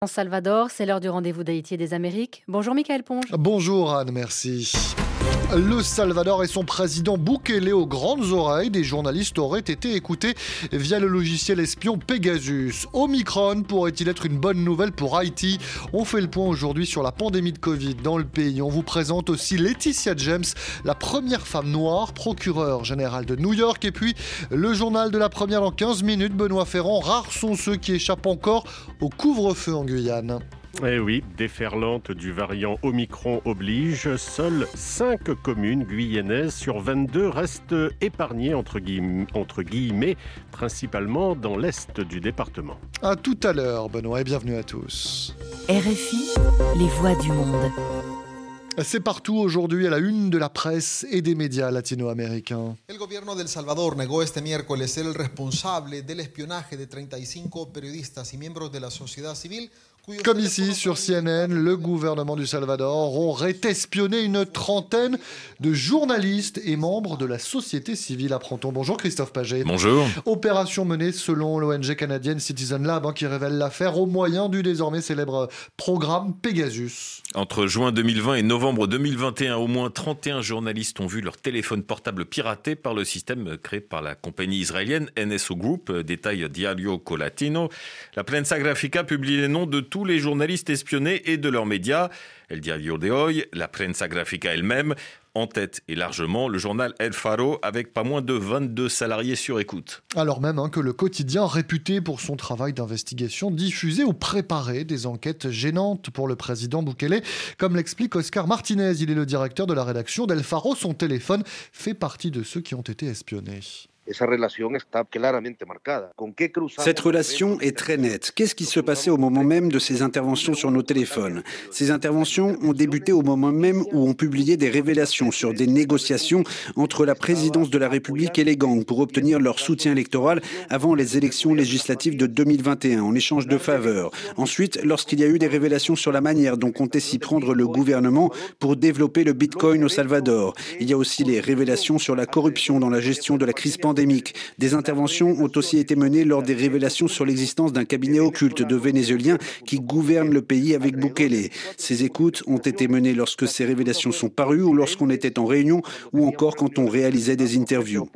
En Salvador, c'est l'heure du rendez-vous d'Haïti et des Amériques. Bonjour Michael Ponge. Bonjour Anne, merci. Le Salvador et son président Bukele aux grandes oreilles, des journalistes auraient été écoutés via le logiciel espion Pegasus. Omicron pourrait-il être une bonne nouvelle pour Haïti? On fait le point aujourd'hui sur la pandémie de Covid dans le pays. On vous présente aussi Laetitia James, la première femme noire procureure générale de New York. Et puis le journal de la première en 15 minutes, Benoît Ferrand. Rares sont ceux qui échappent encore au couvre-feu en Guyane. Eh oui, déferlante du variant Omicron oblige, seules 5 communes guyanaises sur 22 restent épargnées entre guillemets, entre guillemets principalement dans l'est du département. À tout à l'heure, Benoît, et bienvenue à tous. RFI, les voix du monde. C'est partout aujourd'hui à la une de la presse et des médias latino-américains. El gobierno del Salvador negó este miércoles ser el responsable del espionaje de 35 periodistas y miembros de la sociedad civil Comme ici sur CNN, le gouvernement du Salvador aurait espionné une trentaine de journalistes et membres de la société civile, apprend-on. Bonjour Christophe Paget. Bonjour. Opération menée selon l'ONG canadienne Citizen Lab hein, qui révèle l'affaire au moyen du désormais célèbre programme Pegasus. Entre juin 2020 et novembre 2021, au moins 31 journalistes ont vu leur téléphone portable piraté par le système créé par la compagnie israélienne NSO Group, détaille Diario Colatino. La Prensa Grafica publie les noms de tous tous les journalistes espionnés et de leurs médias. El Diario de Hoy, la Prensa Grafica elle-même, en tête et largement le journal El Faro avec pas moins de 22 salariés sur écoute. Alors même hein, que le quotidien réputé pour son travail d'investigation diffusait ou préparait des enquêtes gênantes pour le président Bukele, comme l'explique Oscar Martinez, il est le directeur de la rédaction d'El Faro, son téléphone fait partie de ceux qui ont été espionnés. Cette relation est très nette. Qu'est-ce qui se passait au moment même de ces interventions sur nos téléphones? Ces interventions ont débuté au moment même où on publiait des révélations sur des négociations entre la présidence de la République et les gangs pour obtenir leur soutien électoral avant les élections législatives de 2021 en échange de faveurs. Ensuite, lorsqu'il y a eu des révélations sur la manière dont comptait s'y prendre le gouvernement pour développer le Bitcoin au Salvador. Il y a aussi les révélations sur la corruption dans la gestion de la crise pandémique des interventions ont aussi été menées lors des révélations sur l'existence d'un cabinet occulte de Vénézuéliens qui gouverne le pays avec Bukele. Ces écoutes ont été menées lorsque ces révélations sont parues ou lorsqu'on était en réunion ou encore quand on réalisait des interviews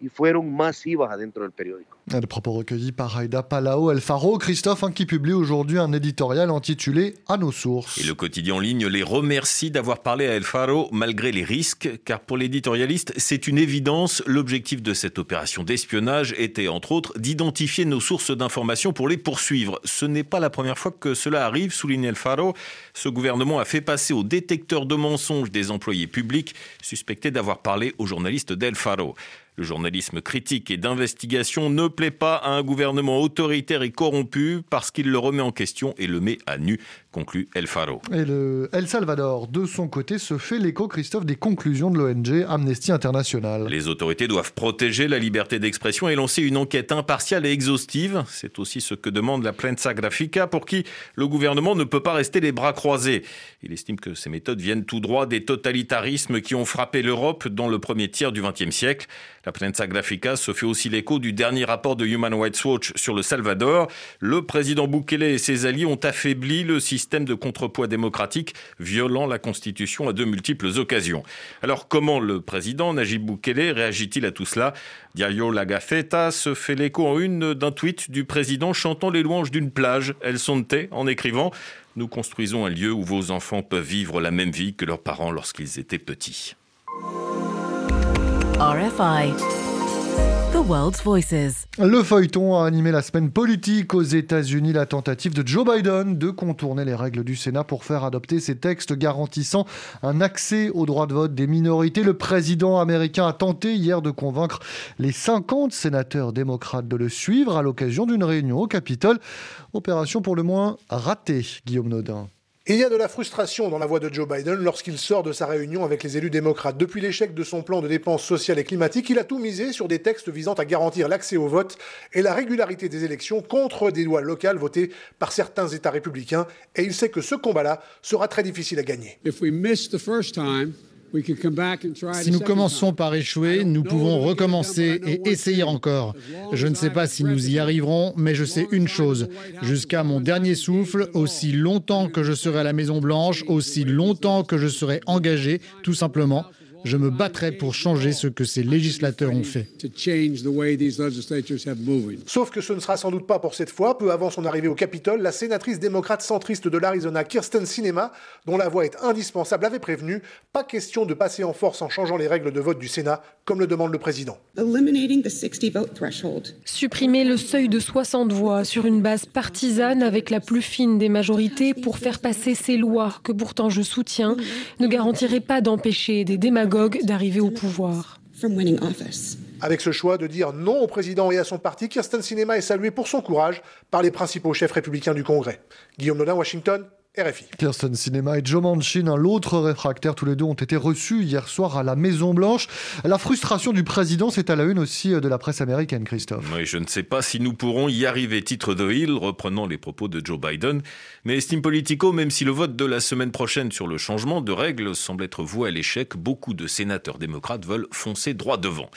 y fueron masivas adentro del periódico. Des propos recueillis par Aida Palao El Faro, Christophe, hein, qui publie aujourd'hui un éditorial intitulé À nos sources. Et le quotidien en ligne les remercie d'avoir parlé à El Faro malgré les risques, car pour l'éditorialiste, c'est une évidence. L'objectif de cette opération d'espionnage était, entre autres, d'identifier nos sources d'informations pour les poursuivre. Ce n'est pas la première fois que cela arrive, souligne El Faro. Ce gouvernement a fait passer au détecteur de mensonges des employés publics suspectés d'avoir parlé aux journalistes d'El Faro. Le journalisme critique et d'investigation ne plaît pas à un gouvernement autoritaire et corrompu parce qu'il le remet en question et le met à nu, conclut El Faro. Et le El Salvador, de son côté, se fait l'écho, Christophe, des conclusions de l'ONG Amnesty International. Les autorités doivent protéger la liberté d'expression et lancer une enquête impartiale et exhaustive. C'est aussi ce que demande la Prensa Grafica pour qui le gouvernement ne peut pas rester les bras croisés. Il estime que ces méthodes viennent tout droit des totalitarismes qui ont frappé l'Europe dans le premier tiers du XXe siècle. La Prensa Grafica se fait aussi l'écho du dernier rapport de Human Rights Watch sur le Salvador. Le président Bukele et ses alliés ont affaibli le système de contrepoids démocratique, violant la Constitution à de multiples occasions. Alors comment le président Najib Bukele réagit-il à tout cela? Diario La Gafeta se fait l'écho en une d'un tweet du président chantant les louanges d'une plage, El Sonte, en écrivant Nous construisons un lieu où vos enfants peuvent vivre la même vie que leurs parents lorsqu'ils étaient petits. RFI. Le feuilleton a animé la semaine politique aux États-Unis, la tentative de Joe Biden de contourner les règles du Sénat pour faire adopter ces textes garantissant un accès au droit de vote des minorités. Le président américain a tenté hier de convaincre les 50 sénateurs démocrates de le suivre à l'occasion d'une réunion au Capitole. Opération pour le moins ratée, Guillaume Nodin. Il y a de la frustration dans la voix de Joe Biden lorsqu'il sort de sa réunion avec les élus démocrates. Depuis l'échec de son plan de dépenses sociales et climatiques, il a tout misé sur des textes visant à garantir l'accès au vote et la régularité des élections contre des lois locales votées par certains États républicains. Et il sait que ce combat-là sera très difficile à gagner. Si nous commençons par échouer, nous pouvons recommencer et essayer encore. Je ne sais pas si nous y arriverons, mais je sais une chose. Jusqu'à mon dernier souffle, aussi longtemps que je serai à la Maison Blanche, aussi longtemps que je serai engagé, tout simplement, je me battrai pour changer ce que ces législateurs ont fait. Sauf que ce ne sera sans doute pas pour cette fois. Peu avant son arrivée au Capitole, la sénatrice démocrate centriste de l'Arizona, Kirsten Sinema, dont la voix est indispensable, avait prévenu pas question de passer en force en changeant les règles de vote du Sénat, comme le demande le président. Supprimer le seuil de 60 voix sur une base partisane avec la plus fine des majorités pour faire passer ces lois que pourtant je soutiens ne garantirait pas d'empêcher des démagogues d'arriver au pouvoir. Avec ce choix de dire non au président et à son parti, Kirsten Sinema est saluée pour son courage par les principaux chefs républicains du Congrès. Guillaume Nodin, Washington, RFI. Kirsten Sinema et Joe Manchin, l'autre réfractaire, tous les deux ont été reçus hier soir à la Maison Blanche. La frustration du président, c'est à la une aussi de la presse américaine, Christophe. Oui, je ne sais pas si nous pourrons y arriver. Titre de Hill, reprenant les propos de Joe Biden. Mais estime Politico, même si le vote de la semaine prochaine sur le changement de règles semble être voué à l'échec, beaucoup de sénateurs démocrates veulent foncer droit devant.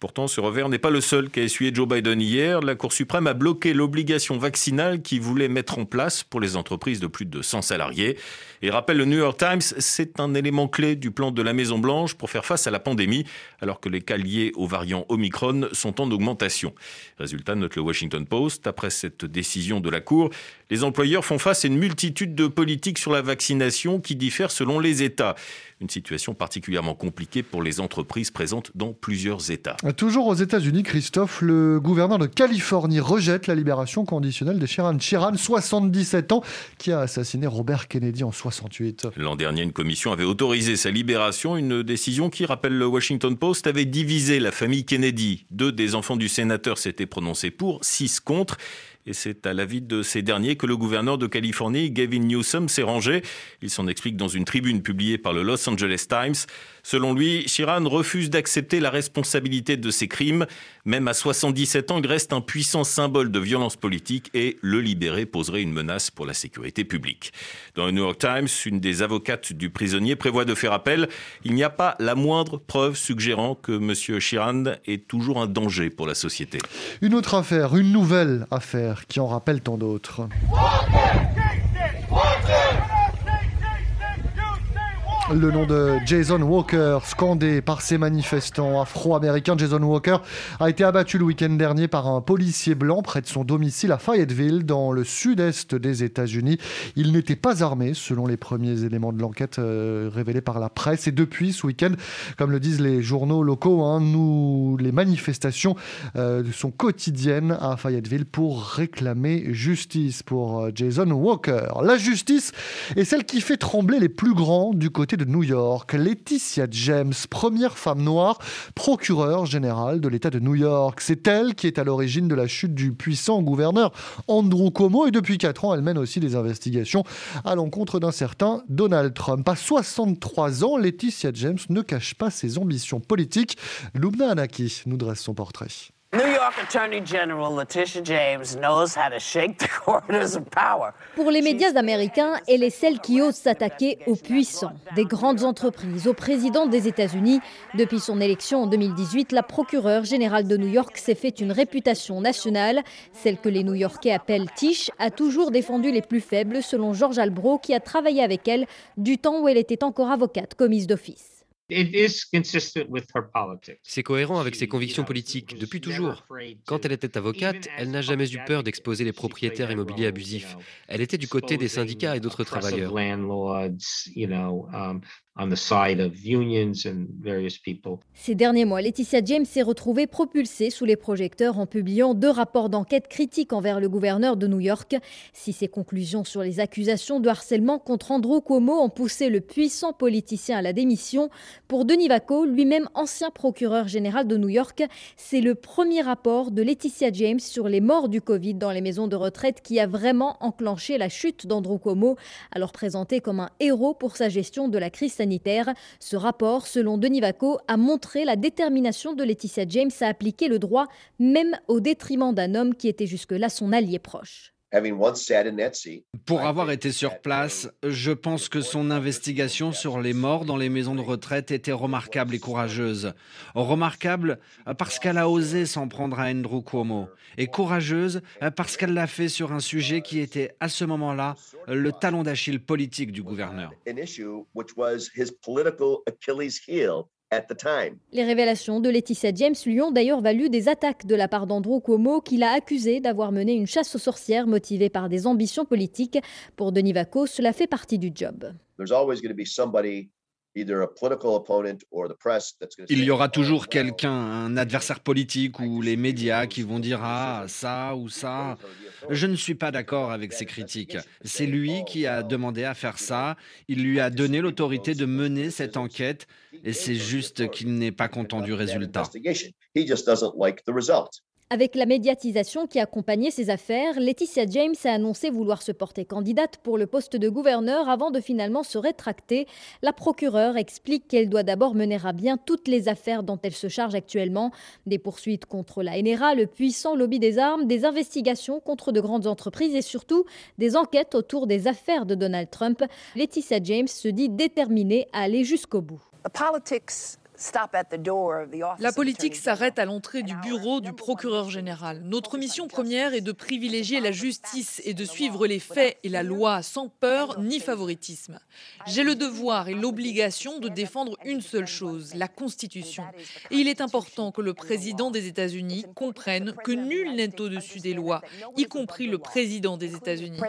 Pourtant, ce revers n'est pas le seul qu'a essuyé Joe Biden hier. La Cour suprême a bloqué l'obligation vaccinale qu'il voulait mettre en place pour les entreprises de plus de 100 salariés. Et rappelle le New York Times, c'est un élément clé du plan de la Maison-Blanche pour faire face à la pandémie, alors que les cas liés au variant Omicron sont en augmentation. Résultat, note le Washington Post, après cette décision de la Cour, les employeurs font face à une multitude de politiques sur la vaccination qui diffèrent selon les États. Une situation particulièrement compliquée pour les entreprises présentes dans plusieurs États. Toujours aux États-Unis, Christophe, le gouverneur de Californie rejette la libération conditionnelle de Shiran Chiran, 77 ans, qui a assassiné Robert Kennedy en 68. L'an dernier, une commission avait autorisé sa libération, une décision qui, rappelle le Washington Post, avait divisé la famille Kennedy. Deux des enfants du sénateur s'étaient prononcés pour, six contre. Et c'est à l'avis de ces derniers que le gouverneur de Californie, Gavin Newsom, s'est rangé. Il s'en explique dans une tribune publiée par le Los Angeles Times. Selon lui, Chiran refuse d'accepter la responsabilité de ses crimes. Même à 77 ans, il reste un puissant symbole de violence politique et le libérer poserait une menace pour la sécurité publique. Dans le New York Times, une des avocates du prisonnier prévoit de faire appel. Il n'y a pas la moindre preuve suggérant que M. Chiran est toujours un danger pour la société. Une autre affaire, une nouvelle affaire qui en rappelle tant d'autres. Le nom de Jason Walker, scandé par ces manifestants afro-américains, Jason Walker a été abattu le week-end dernier par un policier blanc près de son domicile à Fayetteville, dans le sud-est des États-Unis. Il n'était pas armé, selon les premiers éléments de l'enquête euh, révélés par la presse. Et depuis ce week-end, comme le disent les journaux locaux, hein, nous, les manifestations euh, sont quotidiennes à Fayetteville pour réclamer justice pour euh, Jason Walker. La justice est celle qui fait trembler les plus grands du côté de New York. Laetitia James, première femme noire, procureure générale de l'État de New York. C'est elle qui est à l'origine de la chute du puissant gouverneur Andrew Cuomo et depuis 4 ans, elle mène aussi des investigations à l'encontre d'un certain Donald Trump. À 63 ans, Laetitia James ne cache pas ses ambitions politiques. Lubna Anaki nous dresse son portrait. New York Attorney General Letitia James knows how to shake the corners of power. Pour les médias américains, elle est celle qui ose s'attaquer aux puissants, des grandes entreprises, au président des États-Unis. Depuis son élection en 2018, la procureure générale de New York s'est fait une réputation nationale. Celle que les New-Yorkais appellent Tish a toujours défendu les plus faibles, selon George Albro, qui a travaillé avec elle du temps où elle était encore avocate commise d'office. C'est cohérent avec ses convictions politiques depuis toujours. Quand elle était avocate, elle n'a jamais eu peur d'exposer les propriétaires immobiliers abusifs. Elle était du côté des syndicats et d'autres travailleurs. Ces derniers mois, Laetitia James s'est retrouvée propulsée sous les projecteurs en publiant deux rapports d'enquête critiques envers le gouverneur de New York. Si ses conclusions sur les accusations de harcèlement contre Andrew Cuomo ont poussé le puissant politicien à la démission, pour Denis Vacco, lui-même ancien procureur général de New York, c'est le premier rapport de Laetitia James sur les morts du Covid dans les maisons de retraite qui a vraiment enclenché la chute d'Andrew Cuomo, alors présenté comme un héros pour sa gestion de la crise sanitaire ce rapport, selon Denis Vacco, a montré la détermination de Laetitia James à appliquer le droit, même au détriment d'un homme qui était jusque-là son allié proche. Pour avoir été sur place, je pense que son investigation sur les morts dans les maisons de retraite était remarquable et courageuse. Remarquable parce qu'elle a osé s'en prendre à Andrew Cuomo et courageuse parce qu'elle l'a fait sur un sujet qui était à ce moment-là le talon d'Achille politique du gouverneur. Les révélations de Laetitia James lui ont d'ailleurs valu des attaques de la part d'Andrew Cuomo, qui l'a accusé d'avoir mené une chasse aux sorcières motivée par des ambitions politiques. Pour Denis Vacco, cela fait partie du job. Il y aura toujours quelqu'un, un adversaire politique ou les médias qui vont dire ah ça ou ça. Je ne suis pas d'accord avec ces critiques. C'est lui qui a demandé à faire ça. Il lui a donné l'autorité de mener cette enquête et c'est juste qu'il n'est pas content du résultat. Avec la médiatisation qui accompagnait ces affaires, Laetitia James a annoncé vouloir se porter candidate pour le poste de gouverneur avant de finalement se rétracter. La procureure explique qu'elle doit d'abord mener à bien toutes les affaires dont elle se charge actuellement. Des poursuites contre la NRA, le puissant lobby des armes, des investigations contre de grandes entreprises et surtout des enquêtes autour des affaires de Donald Trump. Laetitia James se dit déterminée à aller jusqu'au bout. La politique s'arrête à l'entrée du bureau du procureur général. Notre mission première est de privilégier la justice et de suivre les faits et la loi sans peur ni favoritisme. J'ai le devoir et l'obligation de défendre une seule chose, la Constitution. Et il est important que le président des États-Unis comprenne que nul n'est au-dessus des lois, y compris le président des États-Unis.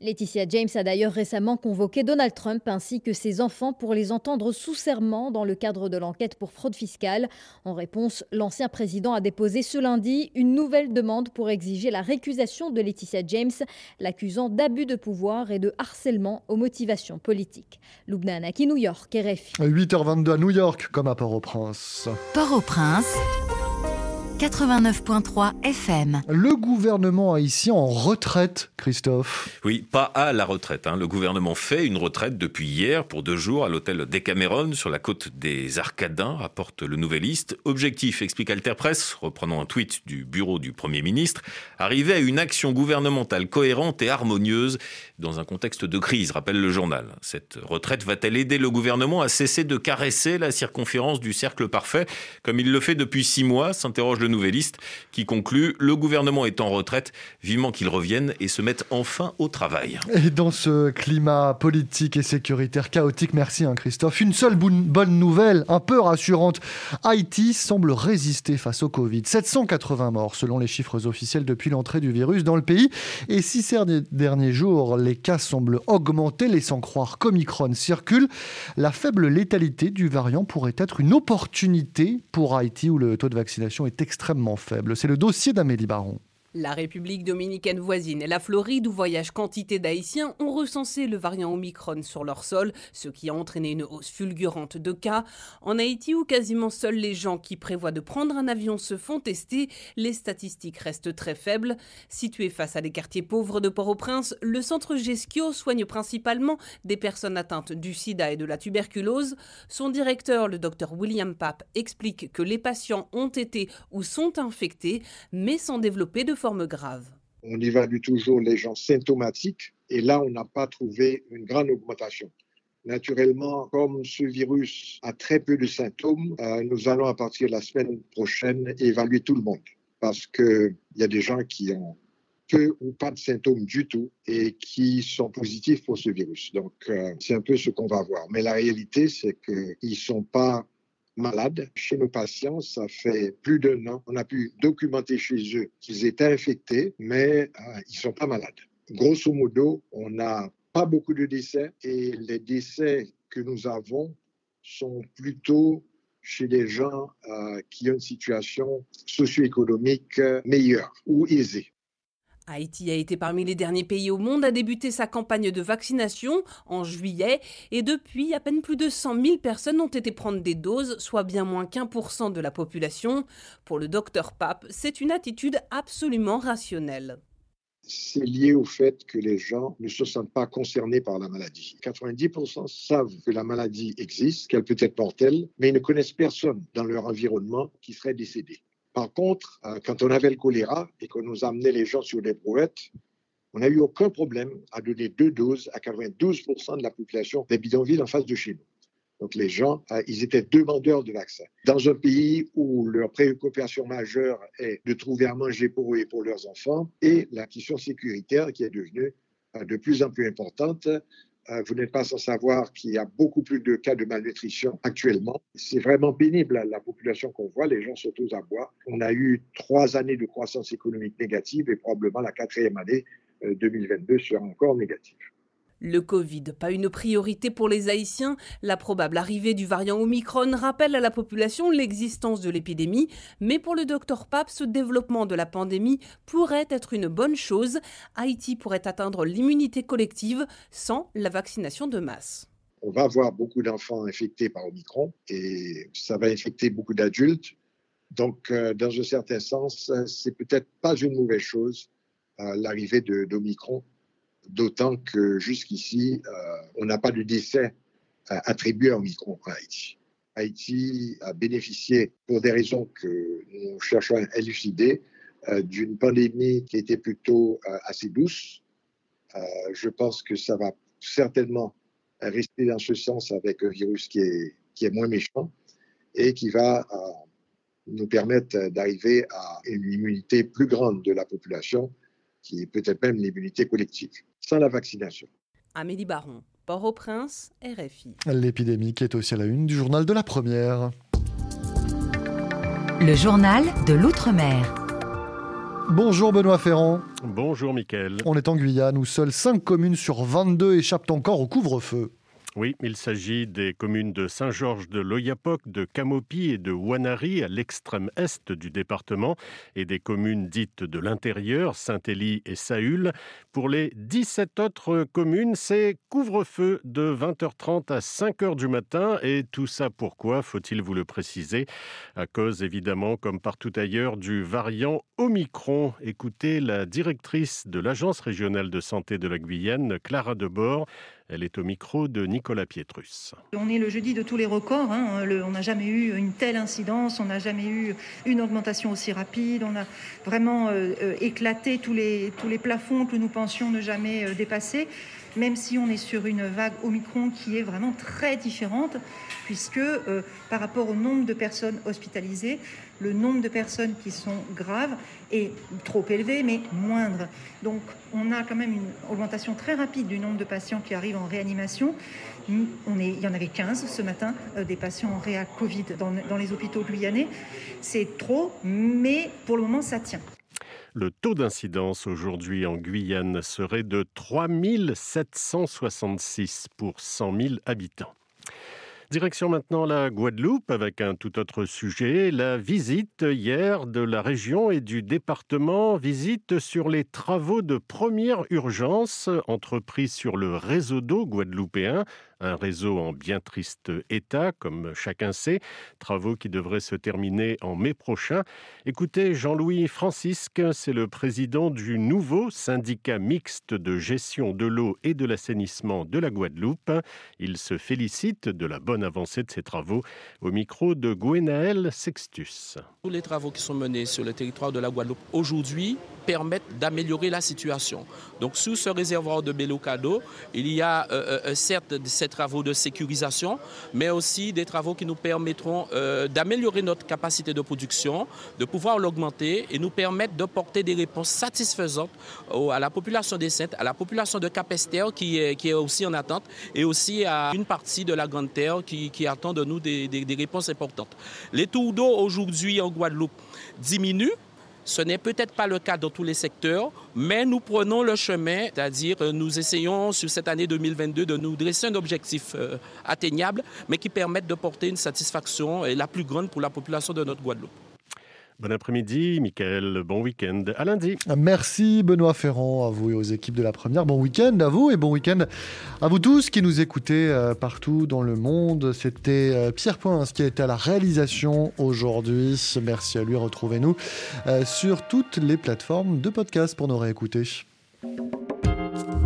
Laetitia James a d'ailleurs récemment convoqué Donald Trump ainsi que ses enfants pour les entendre sous serment dans le cadre de l'enquête pour fraude fiscale. En réponse, l'ancien président a déposé ce lundi une nouvelle demande pour exiger la récusation de Laetitia James, l'accusant d'abus de pouvoir et de harcèlement aux motivations politiques. Lubna Anaki, New York, RFI. 8h22 à New York, comme à Port-au-Prince. Port-au-Prince. 89.3 FM. Le gouvernement haïtien en retraite, Christophe. Oui, pas à la retraite. Hein. Le gouvernement fait une retraite depuis hier pour deux jours à l'hôtel Decameron sur la côte des Arcadins, rapporte le Nouvelliste. Objectif, explique Alter Press, reprenant un tweet du bureau du Premier ministre, arriver à une action gouvernementale cohérente et harmonieuse dans un contexte de crise, rappelle le journal. Cette retraite va-t-elle aider le gouvernement à cesser de caresser la circonférence du cercle parfait, comme il le fait depuis six mois, s'interroge le Nouvelliste, qui conclut Le gouvernement est en retraite, vivement qu'il revienne et se mette enfin au travail. Et dans ce climat politique et sécuritaire chaotique, merci hein, Christophe, une seule bonne nouvelle, un peu rassurante. Haïti semble résister face au Covid. 780 morts selon les chiffres officiels depuis l'entrée du virus dans le pays. Et si ces derniers jours, les cas semblent augmenter, laissant croire qu'Omicron circule, la faible létalité du variant pourrait être une opportunité pour Haïti où le taux de vaccination est extrêmement faible. C'est le dossier d'Amélie Baron. La République dominicaine voisine et la Floride, où voyagent quantité d'Haïtiens, ont recensé le variant Omicron sur leur sol, ce qui a entraîné une hausse fulgurante de cas. En Haïti, où quasiment seuls les gens qui prévoient de prendre un avion se font tester, les statistiques restent très faibles. Situé face à des quartiers pauvres de Port-au-Prince, le centre Gesquio soigne principalement des personnes atteintes du sida et de la tuberculose. Son directeur, le docteur William Pape, explique que les patients ont été ou sont infectés, mais sans développer de grave. On évalue toujours les gens symptomatiques et là, on n'a pas trouvé une grande augmentation. Naturellement, comme ce virus a très peu de symptômes, euh, nous allons à partir de la semaine prochaine évaluer tout le monde parce qu'il y a des gens qui ont peu ou pas de symptômes du tout et qui sont positifs pour ce virus. Donc, euh, c'est un peu ce qu'on va voir. Mais la réalité, c'est qu'ils ne sont pas malades. Chez nos patients, ça fait plus d'un an. On a pu documenter chez eux qu'ils étaient infectés, mais euh, ils ne sont pas malades. Grosso modo, on n'a pas beaucoup de décès et les décès que nous avons sont plutôt chez des gens euh, qui ont une situation socio-économique meilleure ou aisée. Haïti a été parmi les derniers pays au monde à débuter sa campagne de vaccination en juillet et depuis, à peine plus de 100 000 personnes ont été prendre des doses, soit bien moins qu'un pour cent de la population. Pour le docteur Pape, c'est une attitude absolument rationnelle. C'est lié au fait que les gens ne se sentent pas concernés par la maladie. 90% savent que la maladie existe, qu'elle peut être mortelle, mais ils ne connaissent personne dans leur environnement qui serait décédé. Par contre, euh, quand on avait le choléra et qu'on nous amenait les gens sur des brouettes, on n'a eu aucun problème à donner deux doses à 92% de la population des bidonvilles en face de chez nous. Donc les gens, euh, ils étaient demandeurs de vaccins. Dans un pays où leur préoccupation majeure est de trouver à manger pour eux et pour leurs enfants, et la question sécuritaire qui est devenue euh, de plus en plus importante, vous n'êtes pas sans savoir qu'il y a beaucoup plus de cas de malnutrition actuellement. C'est vraiment pénible, la population qu'on voit, les gens sont tous à bois. On a eu trois années de croissance économique négative et probablement la quatrième année 2022 sera encore négative. Le Covid, pas une priorité pour les Haïtiens. La probable arrivée du variant Omicron rappelle à la population l'existence de l'épidémie. Mais pour le docteur Pape, ce développement de la pandémie pourrait être une bonne chose. Haïti pourrait atteindre l'immunité collective sans la vaccination de masse. On va avoir beaucoup d'enfants infectés par Omicron et ça va infecter beaucoup d'adultes. Donc, euh, dans un certain sens, c'est peut-être pas une mauvaise chose euh, l'arrivée d'Omicron d'autant que jusqu'ici, euh, on n'a pas de décès euh, attribué à Omicron en Haïti. Haïti a bénéficié, pour des raisons que nous cherchons à élucider, euh, d'une pandémie qui était plutôt assez douce. je pense que ça va certainement rester dans ce sens avec un virus qui est, qui moins méchant et qui va nous permettre d'arriver à une immunité plus grande de la population, qui est peut-être même l'immunité collective sans la vaccination. Amélie Baron, Port-au-Prince, RFI. L'épidémie qui est aussi à la une du journal de la première. Le journal de l'Outre-mer. Bonjour Benoît Ferrand. Bonjour Mickaël. On est en Guyane où seules 5 communes sur 22 échappent encore au couvre-feu. Oui, il s'agit des communes de Saint-Georges de l'Oyapoc, de Camopi et de Wanari à l'extrême est du département et des communes dites de l'intérieur, Saint-Élie et Saül. Pour les 17 autres communes, c'est couvre-feu de 20h30 à 5h du matin et tout ça pourquoi, faut-il vous le préciser? À cause évidemment, comme partout ailleurs, du variant Omicron. Écoutez la directrice de l'Agence régionale de santé de la Guyane, Clara Debord. Elle est au micro de Nicolas Pietrus. On est le jeudi de tous les records. Hein. on n'a jamais eu une telle incidence, on n'a jamais eu une augmentation aussi rapide. On a vraiment euh, euh, éclaté tous les, tous les plafonds que nous pensions ne jamais euh, dépasser même si on est sur une vague Omicron qui est vraiment très différente, puisque euh, par rapport au nombre de personnes hospitalisées, le nombre de personnes qui sont graves est trop élevé, mais moindre. Donc on a quand même une augmentation très rapide du nombre de patients qui arrivent en réanimation. On est, il y en avait 15 ce matin, euh, des patients en réa Covid dans, les hôpitaux guyanais. C'est trop, mais pour le moment, ça tient. Le taux d'incidence aujourd'hui en Guyane serait de 3766 pour 100 000 habitants. Direction maintenant la Guadeloupe avec un tout autre sujet, la visite hier de la région et du département, visite sur les travaux de première urgence entrepris sur le réseau d'eau guadeloupéen un réseau en bien triste état, comme chacun sait, travaux qui devraient se terminer en mai prochain. Écoutez, Jean-Louis Francisque, c'est le président du nouveau syndicat mixte de gestion de l'eau et de l'assainissement de la Guadeloupe. Il se félicite de la bonne avancée de ces travaux au micro de Gwenaël Sextus. Tous les travaux qui sont menés sur le territoire de la Guadeloupe aujourd'hui permettent d'améliorer la situation. Donc sous ce réservoir de Bélocado, il y a euh, euh, certes ces travaux de sécurisation, mais aussi des travaux qui nous permettront euh, d'améliorer notre capacité de production, de pouvoir l'augmenter et nous permettre de porter des réponses satisfaisantes à la population des Saintes, à la population de Capester qui est, qui est aussi en attente et aussi à une partie de la Grande Terre qui, attend de nous des, des, des réponses importantes. Les tours d'eau aujourd'hui en Guadeloupe diminuent ce n'est peut-être pas le cas dans tous les secteurs, mais nous prenons le chemin, c'est-à-dire euh, nous essayons sur cette année 2022 de nous dresser un objectif euh, atteignable, mais qui permette de porter une satisfaction la plus grande pour la population de notre Guadeloupe. Bon après-midi, Michael. Bon week-end. À lundi. Merci Benoît Ferrand, à vous et aux équipes de la première. Bon week-end à vous et bon week-end à vous tous qui nous écoutez euh, partout dans le monde. C'était euh, Pierre Point qui a été à la réalisation aujourd'hui. Merci à lui. Retrouvez-nous euh, sur toutes les plateformes de podcast pour nous réécouter.